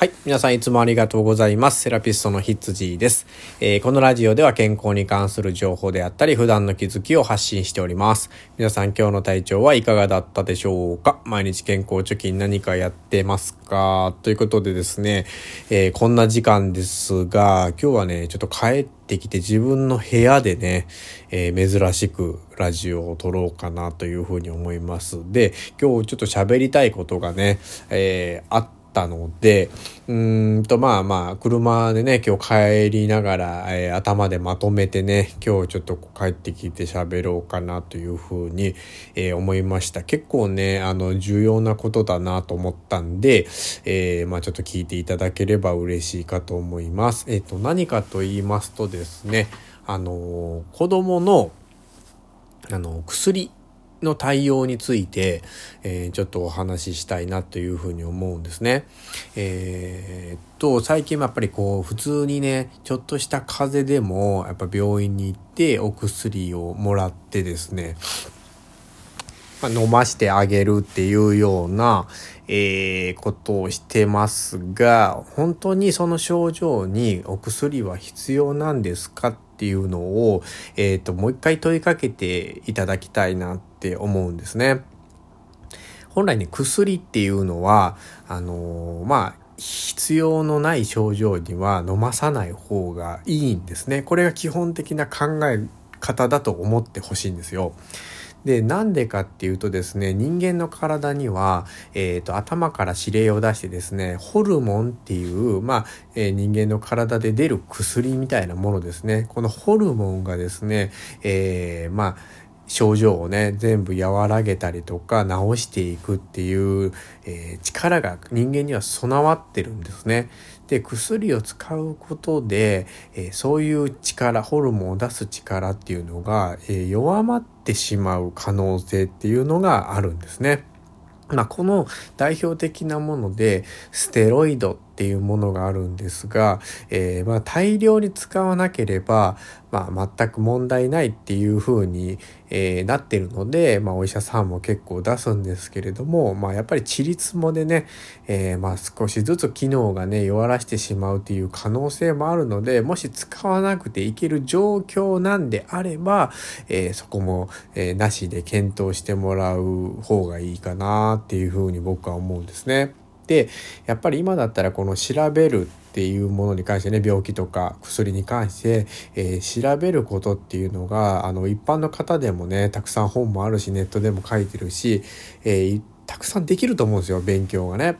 はい。皆さんいつもありがとうございます。セラピストのヒッツジーです、えー、このラジオでは健康に関する情報であったり、普段の気づきを発信しております。皆さん今日の体調はいかがだったでしょうか？毎日健康貯金何かやってますか？ということでですね、えー、こんな時間ですが、今日はね、ちょっと帰ってきて自分の部屋でね、えー、珍しくラジオを撮ろうかなというふうに思います。で、今日ちょっと喋りたいことがね、えー、あってったので、うんとまあまあ車でね今日帰りながら、えー、頭でまとめてね今日ちょっと帰ってきて喋ろうかなというふうに、えー、思いました。結構ねあの重要なことだなと思ったんで、えー、まあちょっと聞いていただければ嬉しいかと思います。えっ、と何かと言いますとですねあの子供のあの薬の対応について、えー、ちょっとお話ししたいなというふうに思うんですね。えー、っと、最近やっぱりこう、普通にね、ちょっとした風邪でも、やっぱ病院に行ってお薬をもらってですね、まあ、飲ましてあげるっていうような、えー、ことをしてますが、本当にその症状にお薬は必要なんですかっていうのを、えっ、ー、と、もう一回問いかけていただきたいなって思うんですね。本来ね、薬っていうのは、あのー、まあ、必要のない症状には飲まさない方がいいんですね。これが基本的な考え方だと思ってほしいんですよ。で、なんでかっていうとですね、人間の体には、えっ、ー、と、頭から指令を出してですね、ホルモンっていう、まあ、えー、人間の体で出る薬みたいなものですね。このホルモンがですね、えー、まあ、症状をね全部和らげたりとか治していくっていう、えー、力が人間には備わってるんですね。で薬を使うことで、えー、そういう力ホルモンを出す力っていうのが、えー、弱まってしまう可能性っていうのがあるんですね。まあ、この代表的なものでステロイドっていうものがあるんですが、えー、まあ大量に使わなければ、まあ、全く問題ないっていうふうに、えー、なってるので、まあ、お医者さんも結構出すんですけれども、まあ、やっぱりちりつもでね、えー、まあ少しずつ機能がね弱らしてしまうっていう可能性もあるのでもし使わなくていける状況なんであれば、え、そこも、え、なしで検討してもらう方がいいかなっていうふうに僕は思うんですね。でやっぱり今だったらこの調べるっていうものに関してね病気とか薬に関して、えー、調べることっていうのがあの一般の方でもねたくさん本もあるしネットでも書いてるし、えー、たくさんできると思うんですよ勉強がね。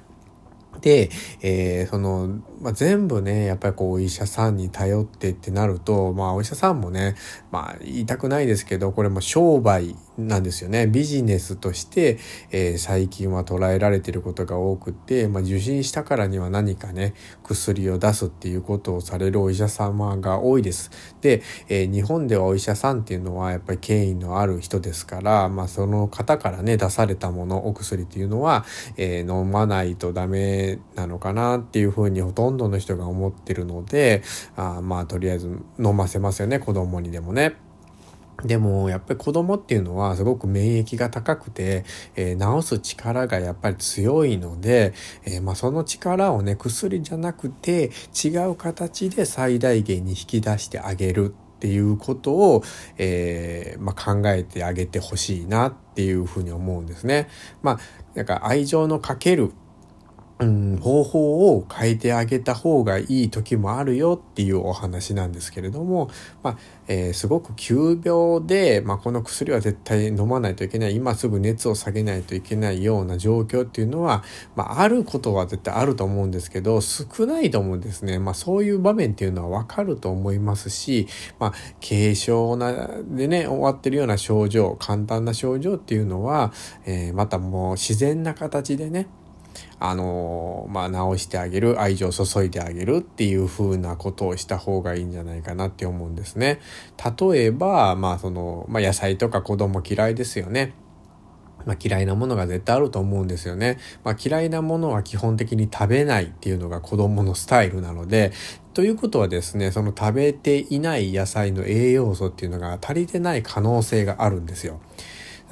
で、えー、その、まあ、全部ね、やっぱりこう、お医者さんに頼ってってなると、まあ、お医者さんもね、まあ、言いたくないですけど、これも商売なんですよね。ビジネスとして、えー、最近は捉えられてることが多くて、まあ、受診したからには何かね、薬を出すっていうことをされるお医者様が多いです。で、えー、日本ではお医者さんっていうのはやっぱり権威のある人ですから、まあ、その方からね、出されたもの、お薬っていうのは、えー、飲まないとダメなのかなっていうふうにほとんどの人が思ってるのであまあとりあえず飲ませますよね子供にでもね。でもやっぱり子供っていうのはすごく免疫が高くて、えー、治す力がやっぱり強いので、えー、まあ、その力をね薬じゃなくて違う形で最大限に引き出してあげるっていうことを、えー、まあ、考えてあげてほしいなっていうふうに思うんですね。まあ、なんか愛情のかけるうん、方法を変えてあげた方がいい時もあるよっていうお話なんですけれども、まあえー、すごく急病で、まあ、この薬は絶対飲まないといけない。今すぐ熱を下げないといけないような状況っていうのは、まあ、あることは絶対あると思うんですけど少ないと思うんですね、まあ、そういう場面っていうのは分かると思いますし、まあ、軽症なでね終わってるような症状簡単な症状っていうのは、えー、またもう自然な形でねあのまあ、直してあげる愛情を注いであげるっていう風なことをした方がいいんじゃないかなって思うんですね。例えば、まあそのまあ、野菜とか子供嫌いですよね。まあ、嫌いなものが絶対あると思うんですよね。まあ、嫌いなものは基本的に食べないっていうのが子供のスタイルなので、ということはですね、その食べていない野菜の栄養素っていうのが足りてない可能性があるんですよ。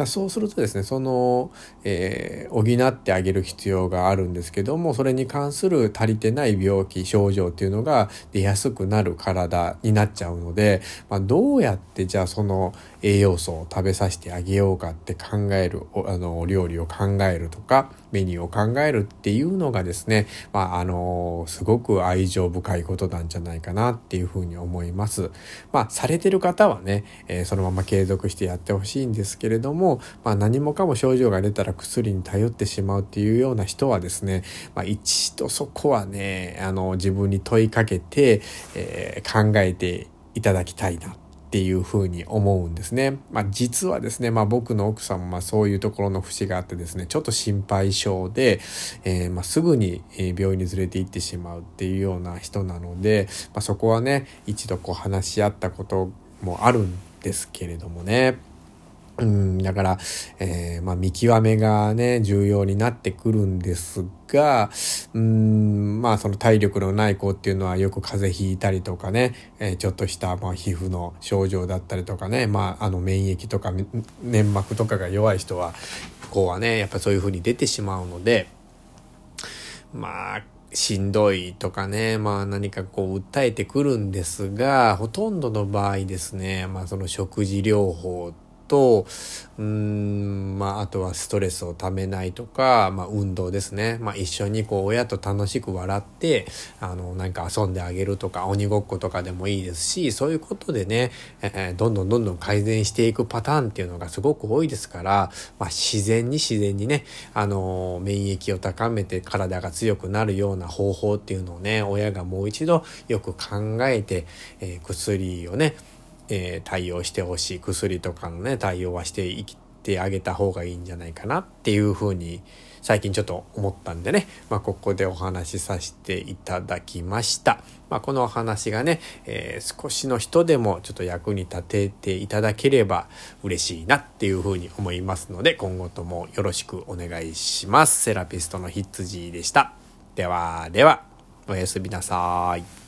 そうするとですねその、えー、補ってあげる必要があるんですけどもそれに関する足りてない病気症状っていうのが出やすくなる体になっちゃうので、まあ、どうやってじゃあその栄養素を食べさせてあげようかって考えるあの料理を考えるとかメニューを考えるっていうのがですね、まあ、あのすごく愛情深いことなんじゃないかなっていうふうに思います。まあ、されてる方はね、えー、そのまま継続してやってほしいんですけれども、まあ、何もかも症状が出たら薬に頼ってしまうっていうような人はですね、まあ、一度そこはねあの自分に問いかけて、えー、考えていただきたいなっていうふうに思うんですね。まあ、実はですね、まあ、僕の奥さんもまあそういうところの節があってですね、ちょっと心配性で、えー、まあすぐに病院に連れて行ってしまうっていうような人なので、まあ、そこはね、一度こう話し合ったこともあるんですけれどもね。うん、だから、えー、まあ、見極めがね、重要になってくるんですが、うん、まあ、その体力のない子っていうのはよく風邪ひいたりとかね、えー、ちょっとした、まあ、皮膚の症状だったりとかね、まあ、あの、免疫とか粘膜とかが弱い人は、こうはね、やっぱそういう風に出てしまうので、まあ、しんどいとかね、まあ何かこう訴えてくるんですが、ほとんどの場合ですね、まあその食事療法と、うん、まあ、あとはストレスをためないとか、まあ、運動ですね。まあ、一緒にこう、親と楽しく笑って、あの、なんか遊んであげるとか、鬼ごっことかでもいいですし、そういうことでね、えー、どんどんどんどん改善していくパターンっていうのがすごく多いですから、まあ、自然に自然にね、あの、免疫を高めて体が強くなるような方法っていうのをね、親がもう一度よく考えて、えー、薬をね、えー、対応してほしい薬とかのね対応はしていってあげた方がいいんじゃないかなっていうふうに最近ちょっと思ったんでね、まあ、ここでお話しさせていただきました。まあ、このお話がね、えー、少しの人でもちょっと役に立てていただければ嬉しいなっていうふうに思いますので、今後ともよろしくお願いします。セラピストのヒッツジーでした。ではでは、おやすみなさい。